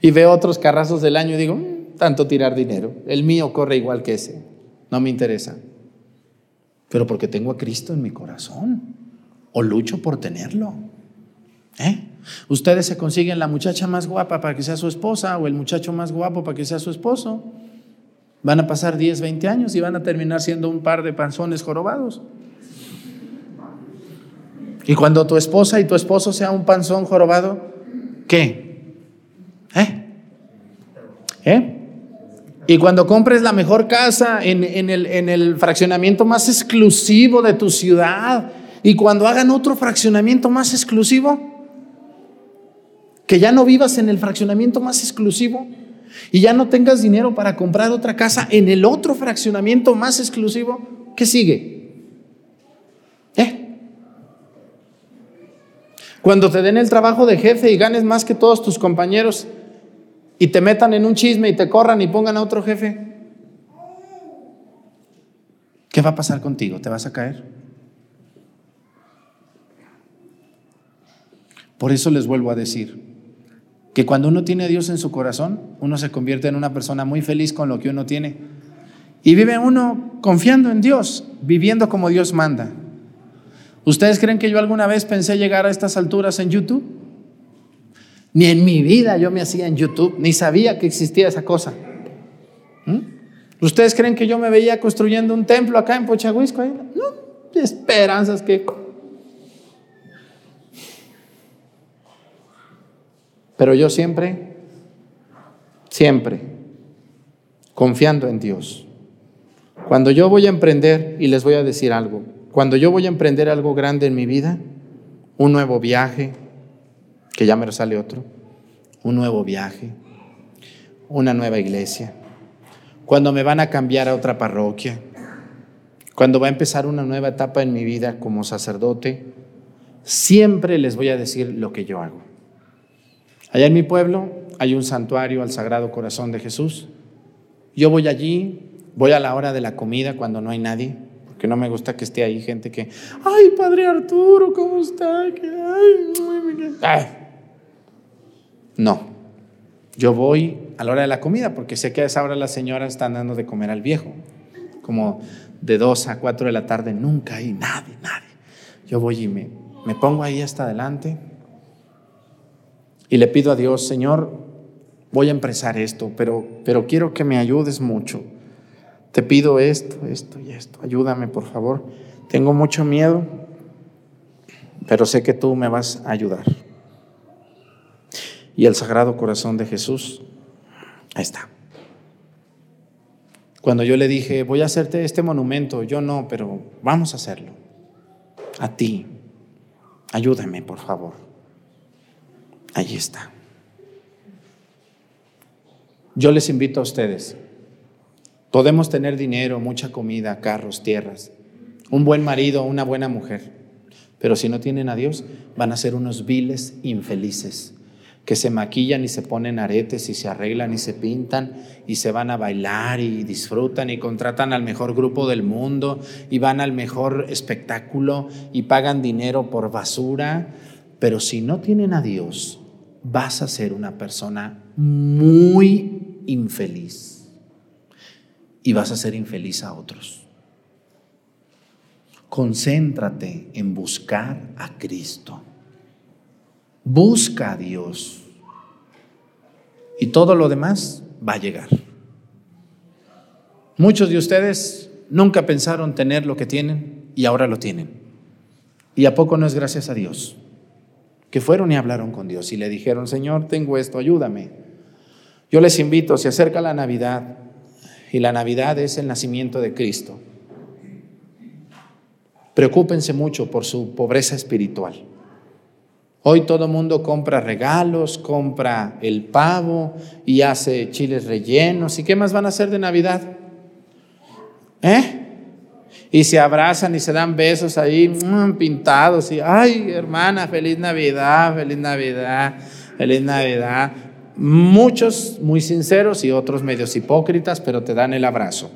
Y veo otros carrazos del año y digo, mm, tanto tirar dinero. El mío corre igual que ese. No me interesa. Pero porque tengo a Cristo en mi corazón. O lucho por tenerlo. ¿Eh? Ustedes se consiguen la muchacha más guapa para que sea su esposa o el muchacho más guapo para que sea su esposo. Van a pasar 10, 20 años y van a terminar siendo un par de panzones jorobados. Y cuando tu esposa y tu esposo sea un panzón jorobado, ¿qué? ¿Eh? ¿Eh? Y cuando compres la mejor casa en, el, en el fraccionamiento más exclusivo de tu ciudad, y cuando hagan otro fraccionamiento más exclusivo, que ya no vivas en el fraccionamiento más exclusivo y ya no tengas dinero para comprar otra casa en el otro fraccionamiento más exclusivo, ¿qué sigue? ¿Eh? Cuando te den el trabajo de jefe y ganes más que todos tus compañeros y te metan en un chisme y te corran y pongan a otro jefe, ¿qué va a pasar contigo? ¿Te vas a caer? Por eso les vuelvo a decir, que cuando uno tiene a Dios en su corazón, uno se convierte en una persona muy feliz con lo que uno tiene. Y vive uno confiando en Dios, viviendo como Dios manda. ¿Ustedes creen que yo alguna vez pensé llegar a estas alturas en YouTube? Ni en mi vida yo me hacía en YouTube, ni sabía que existía esa cosa. ¿Mm? ¿Ustedes creen que yo me veía construyendo un templo acá en Pochahuisco? No, esperanzas que... Pero yo siempre, siempre, confiando en Dios. Cuando yo voy a emprender, y les voy a decir algo, cuando yo voy a emprender algo grande en mi vida, un nuevo viaje, que ya me sale otro, un nuevo viaje, una nueva iglesia, cuando me van a cambiar a otra parroquia, cuando va a empezar una nueva etapa en mi vida como sacerdote, siempre les voy a decir lo que yo hago. Allá en mi pueblo hay un santuario al Sagrado Corazón de Jesús. Yo voy allí, voy a la hora de la comida cuando no hay nadie, porque no me gusta que esté ahí gente que, ay, Padre Arturo, ¿cómo está? Ay, no, yo voy a la hora de la comida, porque sé que a esa hora las señoras están dando de comer al viejo, como de dos a cuatro de la tarde, nunca hay nadie, nadie. Yo voy y me, me pongo ahí hasta adelante y le pido a Dios, Señor, voy a empezar esto, pero, pero quiero que me ayudes mucho. Te pido esto, esto y esto. Ayúdame, por favor. Tengo mucho miedo, pero sé que tú me vas a ayudar. Y el Sagrado Corazón de Jesús, ahí está. Cuando yo le dije, voy a hacerte este monumento, yo no, pero vamos a hacerlo. A ti. Ayúdame, por favor. Ahí está. Yo les invito a ustedes. Podemos tener dinero, mucha comida, carros, tierras, un buen marido, una buena mujer, pero si no tienen a Dios, van a ser unos viles infelices que se maquillan y se ponen aretes y se arreglan y se pintan y se van a bailar y disfrutan y contratan al mejor grupo del mundo y van al mejor espectáculo y pagan dinero por basura. Pero si no tienen a Dios, vas a ser una persona muy infeliz y vas a ser infeliz a otros. Concéntrate en buscar a Cristo. Busca a Dios. Y todo lo demás va a llegar. Muchos de ustedes nunca pensaron tener lo que tienen y ahora lo tienen. ¿Y a poco no es gracias a Dios? Que fueron y hablaron con Dios y le dijeron, Señor, tengo esto, ayúdame. Yo les invito, se acerca la Navidad y la Navidad es el nacimiento de Cristo. Preocúpense mucho por su pobreza espiritual. Hoy todo mundo compra regalos, compra el pavo y hace chiles rellenos. ¿Y qué más van a hacer de Navidad? ¿Eh? Y se abrazan y se dan besos ahí mm, pintados y, ay, hermana, feliz Navidad, feliz Navidad, feliz Navidad. Muchos muy sinceros y otros medios hipócritas, pero te dan el abrazo.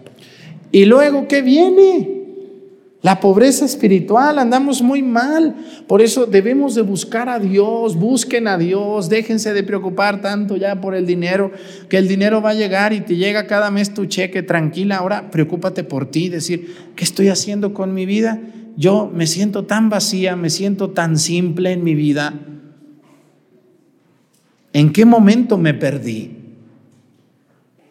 Y luego, ¿qué viene? La pobreza espiritual, andamos muy mal. Por eso debemos de buscar a Dios, busquen a Dios, déjense de preocupar tanto ya por el dinero, que el dinero va a llegar y te llega cada mes tu cheque, tranquila. Ahora preocúpate por ti, decir, ¿qué estoy haciendo con mi vida? Yo me siento tan vacía, me siento tan simple en mi vida. ¿En qué momento me perdí?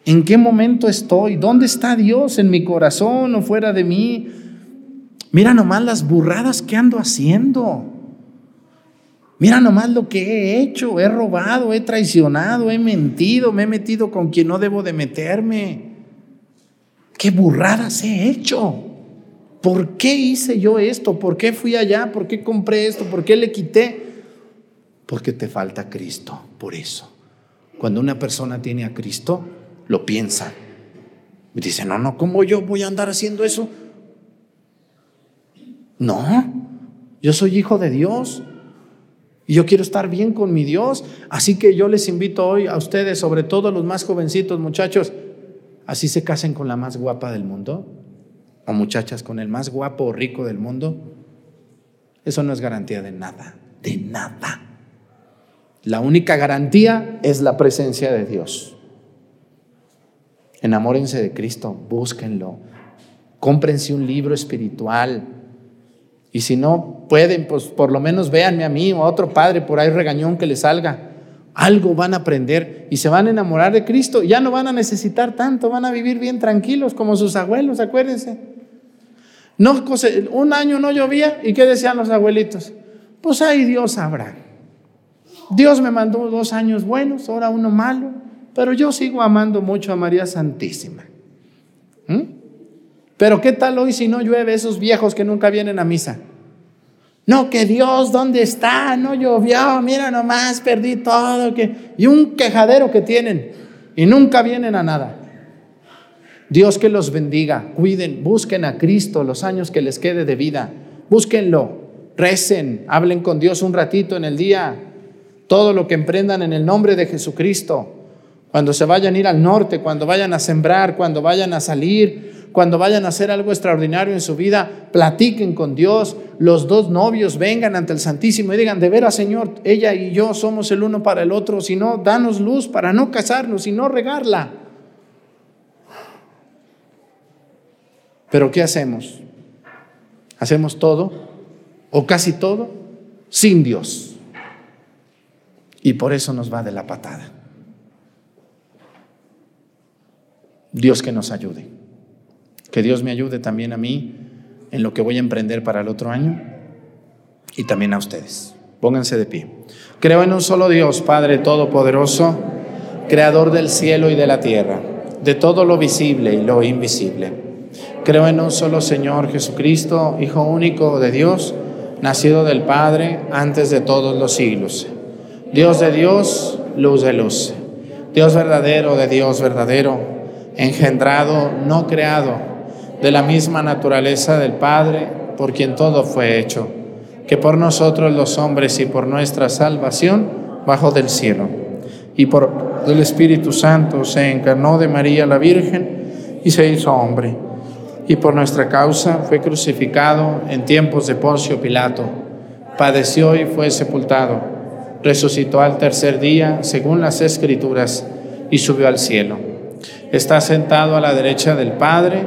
¿En qué momento estoy? ¿Dónde está Dios en mi corazón o fuera de mí? Mira nomás las burradas que ando haciendo. Mira nomás lo que he hecho. He robado, he traicionado, he mentido, me he metido con quien no debo de meterme. ¿Qué burradas he hecho? ¿Por qué hice yo esto? ¿Por qué fui allá? ¿Por qué compré esto? ¿Por qué le quité? Porque te falta Cristo, por eso. Cuando una persona tiene a Cristo, lo piensa. Y dice, no, no, ¿cómo yo voy a andar haciendo eso? No, yo soy hijo de Dios y yo quiero estar bien con mi Dios. Así que yo les invito hoy a ustedes, sobre todo los más jovencitos muchachos, así se casen con la más guapa del mundo o muchachas con el más guapo o rico del mundo. Eso no es garantía de nada, de nada. La única garantía es la presencia de Dios. Enamórense de Cristo, búsquenlo. Cómprense un libro espiritual. Y si no pueden, pues por lo menos véanme a mí o a otro padre por ahí regañón que les salga. Algo van a aprender y se van a enamorar de Cristo. Ya no van a necesitar tanto, van a vivir bien tranquilos como sus abuelos, acuérdense. No, un año no llovía y ¿qué decían los abuelitos? Pues ahí Dios sabrá. Dios me mandó dos años buenos, ahora uno malo, pero yo sigo amando mucho a María Santísima. ¿Mm? Pero ¿qué tal hoy si no llueve esos viejos que nunca vienen a misa? No, que Dios, ¿dónde está? No llovió, mira nomás, perdí todo. Que... Y un quejadero que tienen y nunca vienen a nada. Dios que los bendiga, cuiden, busquen a Cristo los años que les quede de vida. Búsquenlo, recen, hablen con Dios un ratito en el día. Todo lo que emprendan en el nombre de Jesucristo. Cuando se vayan a ir al norte, cuando vayan a sembrar, cuando vayan a salir, cuando vayan a hacer algo extraordinario en su vida, platiquen con Dios, los dos novios vengan ante el Santísimo y digan, de veras Señor, ella y yo somos el uno para el otro, si no, danos luz para no casarnos y no regarla. Pero ¿qué hacemos? Hacemos todo, o casi todo, sin Dios. Y por eso nos va de la patada. Dios que nos ayude. Que Dios me ayude también a mí en lo que voy a emprender para el otro año y también a ustedes. Pónganse de pie. Creo en un solo Dios, Padre Todopoderoso, Creador del cielo y de la tierra, de todo lo visible y lo invisible. Creo en un solo Señor Jesucristo, Hijo único de Dios, nacido del Padre antes de todos los siglos. Dios de Dios, luz de luz. Dios verdadero de Dios verdadero, engendrado, no creado de la misma naturaleza del Padre, por quien todo fue hecho, que por nosotros los hombres y por nuestra salvación bajó del cielo, y por el Espíritu Santo se encarnó de María la Virgen y se hizo hombre, y por nuestra causa fue crucificado en tiempos de Poncio Pilato, padeció y fue sepultado, resucitó al tercer día según las Escrituras y subió al cielo. Está sentado a la derecha del Padre,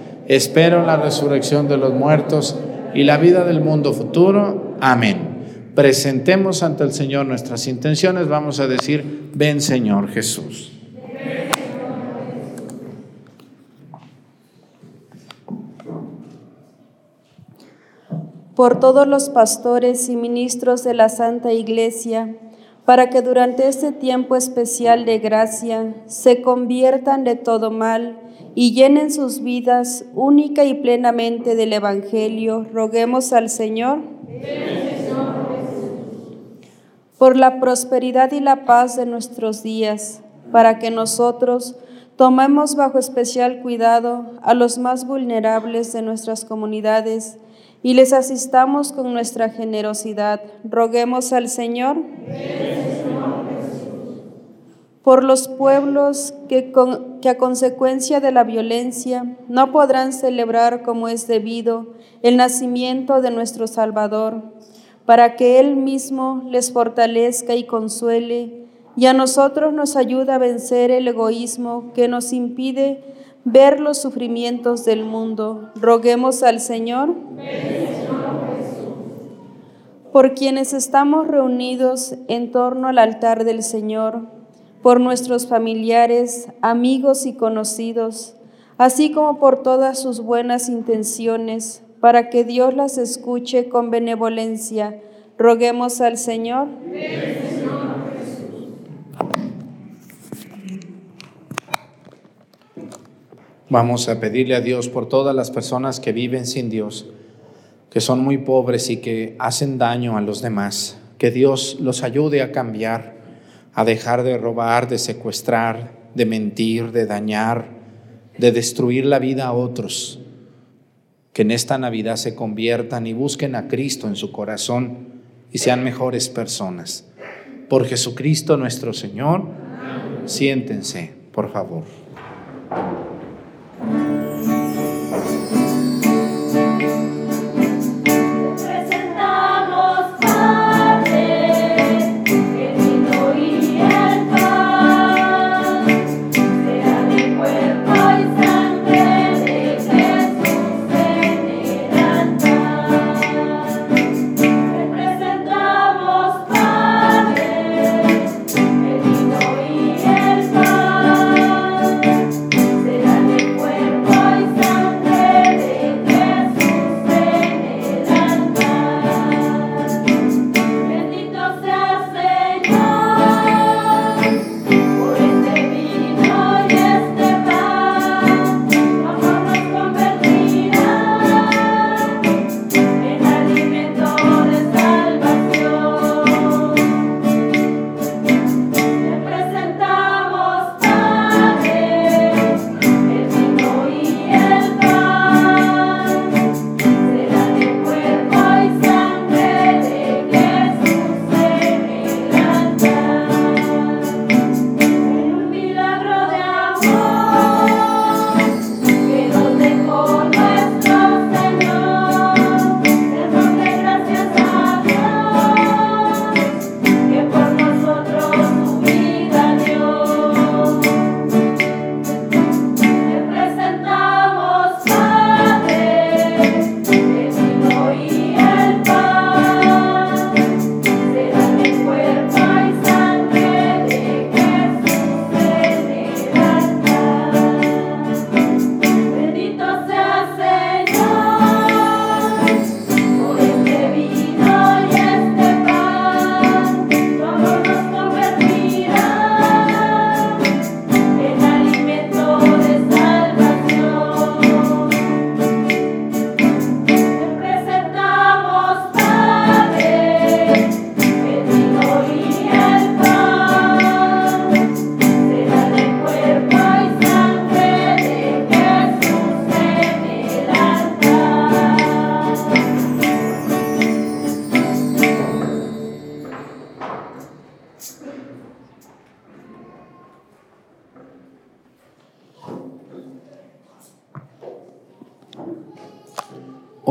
Espero la resurrección de los muertos y la vida del mundo futuro. Amén. Presentemos ante el Señor nuestras intenciones. Vamos a decir, ven Señor Jesús. Por todos los pastores y ministros de la Santa Iglesia, para que durante este tiempo especial de gracia se conviertan de todo mal y llenen sus vidas única y plenamente del Evangelio, roguemos al Señor. Por la prosperidad y la paz de nuestros días, para que nosotros tomemos bajo especial cuidado a los más vulnerables de nuestras comunidades y les asistamos con nuestra generosidad. Roguemos al Señor por los pueblos que, que, a consecuencia de la violencia no podrán celebrar como es debido el nacimiento de nuestro Salvador, para que Él mismo les fortalezca y consuele, y a nosotros nos ayude a vencer el egoísmo que nos impide ver los sufrimientos del mundo. Roguemos al Señor. Por quienes estamos reunidos en torno al altar del Señor, por nuestros familiares, amigos y conocidos, así como por todas sus buenas intenciones, para que Dios las escuche con benevolencia. Roguemos al Señor. Vamos a pedirle a Dios por todas las personas que viven sin Dios, que son muy pobres y que hacen daño a los demás, que Dios los ayude a cambiar a dejar de robar, de secuestrar, de mentir, de dañar, de destruir la vida a otros, que en esta Navidad se conviertan y busquen a Cristo en su corazón y sean mejores personas. Por Jesucristo nuestro Señor, siéntense, por favor.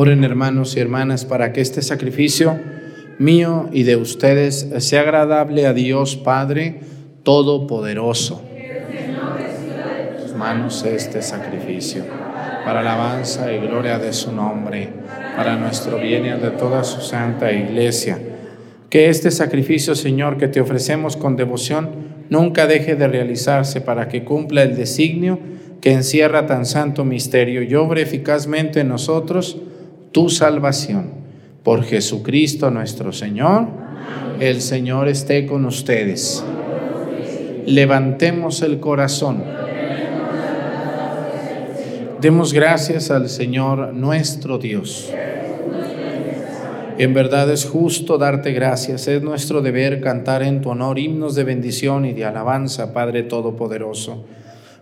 Oren hermanos y hermanas para que este sacrificio mío y de ustedes sea agradable a Dios Padre Todopoderoso. Tus manos este sacrificio, para alabanza y gloria de su nombre, para nuestro bien y de toda su santa iglesia. Que este sacrificio, Señor, que te ofrecemos con devoción, nunca deje de realizarse para que cumpla el designio que encierra tan santo misterio y obre eficazmente en nosotros tu salvación. Por Jesucristo nuestro Señor, el Señor esté con ustedes. Levantemos el corazón. Demos gracias al Señor nuestro Dios. En verdad es justo darte gracias, es nuestro deber cantar en tu honor himnos de bendición y de alabanza, Padre Todopoderoso,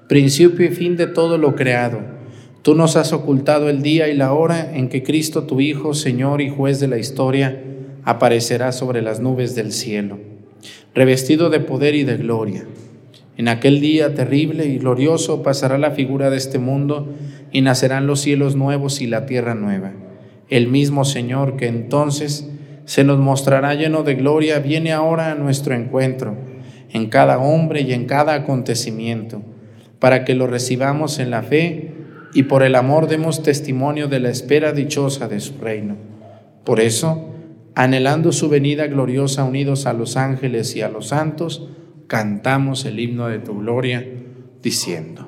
principio y fin de todo lo creado Tú nos has ocultado el día y la hora en que Cristo, tu Hijo, Señor y juez de la historia, aparecerá sobre las nubes del cielo, revestido de poder y de gloria. En aquel día terrible y glorioso pasará la figura de este mundo y nacerán los cielos nuevos y la tierra nueva. El mismo Señor que entonces se nos mostrará lleno de gloria viene ahora a nuestro encuentro, en cada hombre y en cada acontecimiento, para que lo recibamos en la fe y por el amor demos testimonio de la espera dichosa de su reino. Por eso, anhelando su venida gloriosa unidos a los ángeles y a los santos, cantamos el himno de tu gloria, diciendo.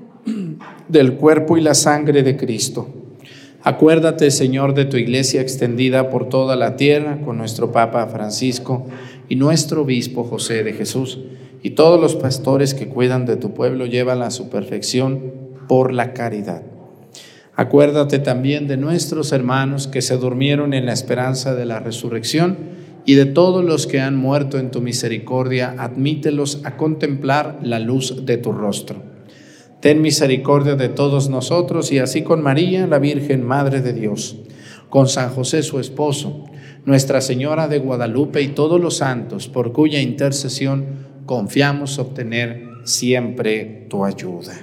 del cuerpo y la sangre de Cristo. Acuérdate, Señor, de tu iglesia extendida por toda la tierra, con nuestro Papa Francisco y nuestro Obispo José de Jesús, y todos los pastores que cuidan de tu pueblo, llevan a su perfección por la caridad. Acuérdate también de nuestros hermanos que se durmieron en la esperanza de la resurrección y de todos los que han muerto en tu misericordia, admítelos a contemplar la luz de tu rostro Ten misericordia de todos nosotros y así con María, la Virgen Madre de Dios, con San José su esposo, Nuestra Señora de Guadalupe y todos los santos, por cuya intercesión confiamos obtener siempre tu ayuda.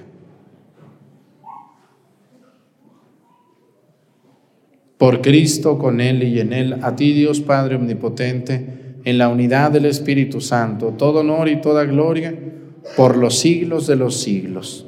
Por Cristo, con Él y en Él, a ti Dios Padre Omnipotente, en la unidad del Espíritu Santo, todo honor y toda gloria por los siglos de los siglos.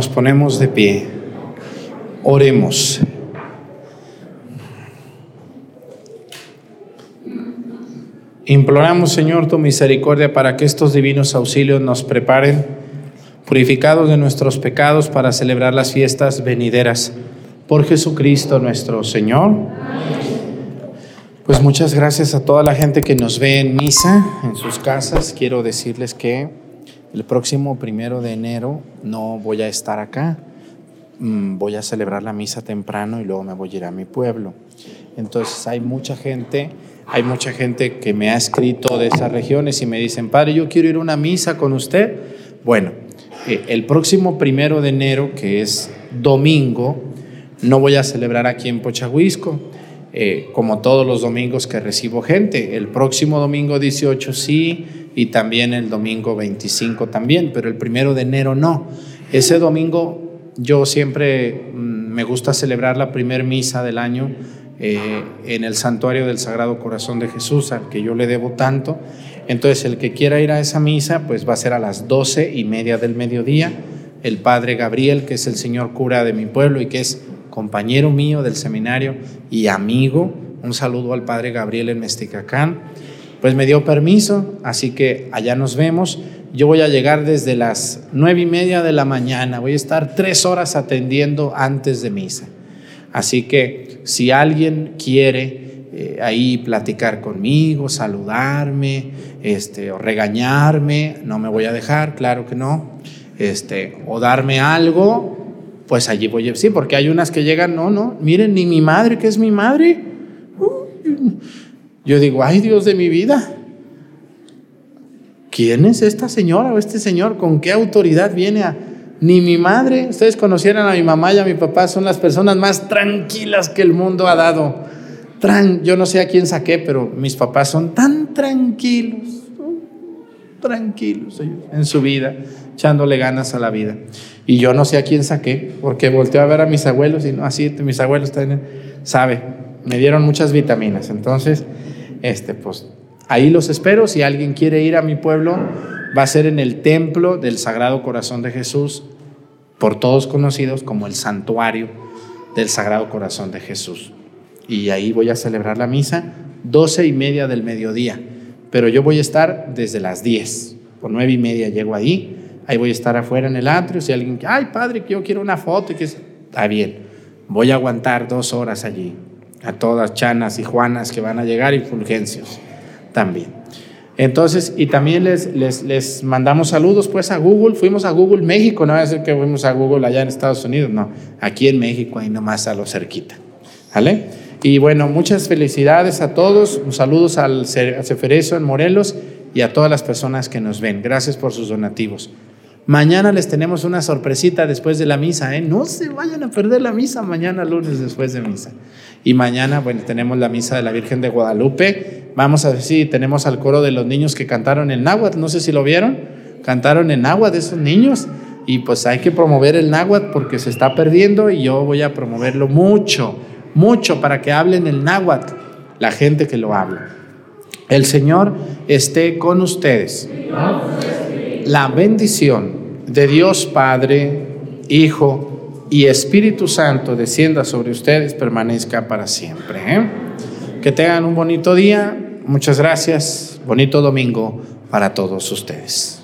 Nos ponemos de pie. Oremos. Imploramos, Señor, tu misericordia para que estos divinos auxilios nos preparen, purificados de nuestros pecados, para celebrar las fiestas venideras. Por Jesucristo nuestro Señor. Pues muchas gracias a toda la gente que nos ve en misa, en sus casas. Quiero decirles que el próximo primero de enero no voy a estar acá. Mm, voy a celebrar la misa temprano y luego me voy a ir a mi pueblo. Entonces hay mucha gente, hay mucha gente que me ha escrito de esas regiones y me dicen, padre, yo quiero ir a una misa con usted. Bueno, eh, el próximo primero de enero, que es domingo, no voy a celebrar aquí en Pochahuisco, eh, como todos los domingos que recibo gente. El próximo domingo 18 sí y también el domingo 25 también, pero el primero de enero no. Ese domingo yo siempre mm, me gusta celebrar la primer misa del año eh, en el santuario del Sagrado Corazón de Jesús, al que yo le debo tanto. Entonces, el que quiera ir a esa misa, pues va a ser a las doce y media del mediodía. El padre Gabriel, que es el señor cura de mi pueblo y que es compañero mío del seminario y amigo, un saludo al padre Gabriel en Mesticacán, pues me dio permiso, así que allá nos vemos. Yo voy a llegar desde las nueve y media de la mañana, voy a estar tres horas atendiendo antes de misa. Así que si alguien quiere eh, ahí platicar conmigo, saludarme, este, o regañarme, no me voy a dejar, claro que no, este, o darme algo, pues allí voy a... Sí, porque hay unas que llegan, no, no, miren, ni mi madre, que es mi madre. Yo digo, ay Dios de mi vida, ¿quién es esta señora o este señor? ¿Con qué autoridad viene a ni mi madre, ustedes conocieran a mi mamá y a mi papá, son las personas más tranquilas que el mundo ha dado. Tran yo no sé a quién saqué, pero mis papás son tan tranquilos, tranquilos en su vida, echándole ganas a la vida. Y yo no sé a quién saqué, porque volteo a ver a mis abuelos y no, así mis abuelos también, sabe, me dieron muchas vitaminas. Entonces, este, pues ahí los espero. Si alguien quiere ir a mi pueblo, va a ser en el templo del Sagrado Corazón de Jesús, por todos conocidos como el santuario del Sagrado Corazón de Jesús. Y ahí voy a celebrar la misa, doce y media del mediodía, pero yo voy a estar desde las diez, por nueve y media llego ahí, ahí voy a estar afuera en el atrio, si alguien, ay padre, que yo quiero una foto, y que está bien, voy a aguantar dos horas allí, a todas chanas y juanas que van a llegar y fulgencios también. Entonces, y también les, les, mandamos saludos pues a Google, fuimos a Google México, no voy a decir que fuimos a Google allá en Estados Unidos, no, aquí en México, ahí nomás a lo cerquita, ¿vale? Y bueno, muchas felicidades a todos, saludos al Ceferezo en Morelos y a todas las personas que nos ven, gracias por sus donativos. Mañana les tenemos una sorpresita después de la misa, ¿eh? No se vayan a perder la misa mañana lunes después de misa. Y mañana, bueno, tenemos la misa de la Virgen de Guadalupe. Vamos a ver si tenemos al coro de los niños que cantaron en náhuatl. No sé si lo vieron. Cantaron en náhuatl esos niños. Y pues hay que promover el náhuatl porque se está perdiendo y yo voy a promoverlo mucho, mucho para que hablen el náhuatl, la gente que lo habla. El Señor esté con ustedes. La bendición de Dios Padre, Hijo y Espíritu Santo descienda sobre ustedes, permanezca para siempre. ¿eh? Que tengan un bonito día, muchas gracias, bonito domingo para todos ustedes.